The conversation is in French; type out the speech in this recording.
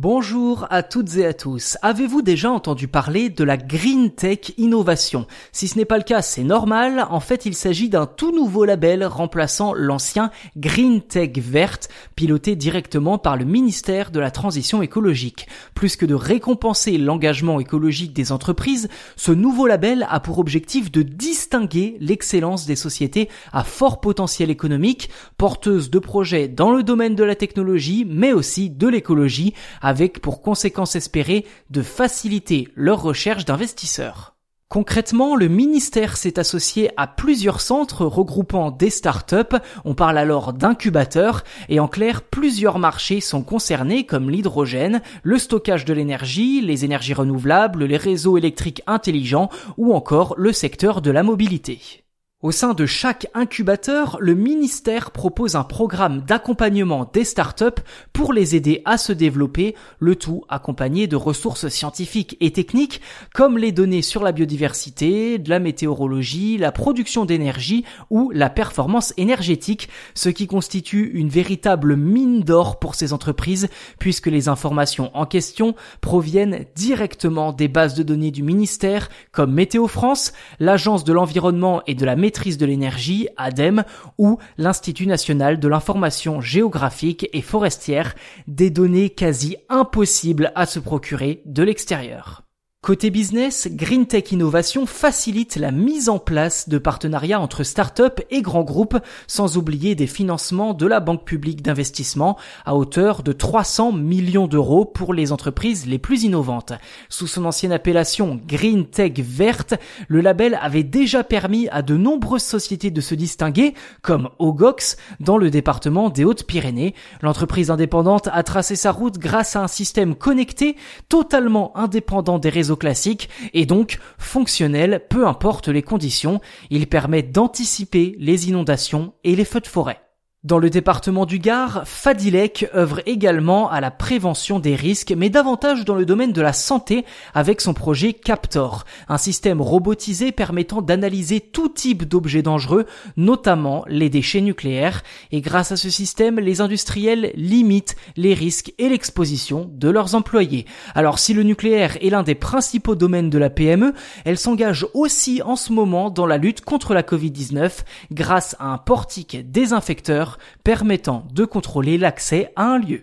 Bonjour à toutes et à tous. Avez-vous déjà entendu parler de la Green Tech Innovation? Si ce n'est pas le cas, c'est normal. En fait, il s'agit d'un tout nouveau label remplaçant l'ancien Green Tech Verte, piloté directement par le ministère de la Transition écologique. Plus que de récompenser l'engagement écologique des entreprises, ce nouveau label a pour objectif de distinguer l'excellence des sociétés à fort potentiel économique, porteuses de projets dans le domaine de la technologie, mais aussi de l'écologie, avec pour conséquence espérée de faciliter leur recherche d'investisseurs. Concrètement, le ministère s'est associé à plusieurs centres regroupant des startups, on parle alors d'incubateurs, et en clair, plusieurs marchés sont concernés comme l'hydrogène, le stockage de l'énergie, les énergies renouvelables, les réseaux électriques intelligents ou encore le secteur de la mobilité. Au sein de chaque incubateur, le ministère propose un programme d'accompagnement des startups pour les aider à se développer, le tout accompagné de ressources scientifiques et techniques comme les données sur la biodiversité, de la météorologie, la production d'énergie ou la performance énergétique, ce qui constitue une véritable mine d'or pour ces entreprises puisque les informations en question proviennent directement des bases de données du ministère comme Météo France, l'Agence de l'environnement et de la maîtrise de l'énergie, ADEME, ou l'Institut national de l'information géographique et forestière, des données quasi impossibles à se procurer de l'extérieur. Côté business, Green Tech Innovation facilite la mise en place de partenariats entre startups et grands groupes, sans oublier des financements de la Banque publique d'investissement à hauteur de 300 millions d'euros pour les entreprises les plus innovantes. Sous son ancienne appellation Green Tech Verte, le label avait déjà permis à de nombreuses sociétés de se distinguer, comme Ogox, dans le département des Hautes-Pyrénées. L'entreprise indépendante a tracé sa route grâce à un système connecté, totalement indépendant des réseaux classique et donc fonctionnel peu importe les conditions. Il permet d'anticiper les inondations et les feux de forêt. Dans le département du Gard, Fadilek œuvre également à la prévention des risques, mais davantage dans le domaine de la santé avec son projet Captor, un système robotisé permettant d'analyser tout type d'objets dangereux, notamment les déchets nucléaires, et grâce à ce système, les industriels limitent les risques et l'exposition de leurs employés. Alors si le nucléaire est l'un des principaux domaines de la PME, elle s'engage aussi en ce moment dans la lutte contre la Covid-19 grâce à un portique désinfecteur permettant de contrôler l'accès à un lieu.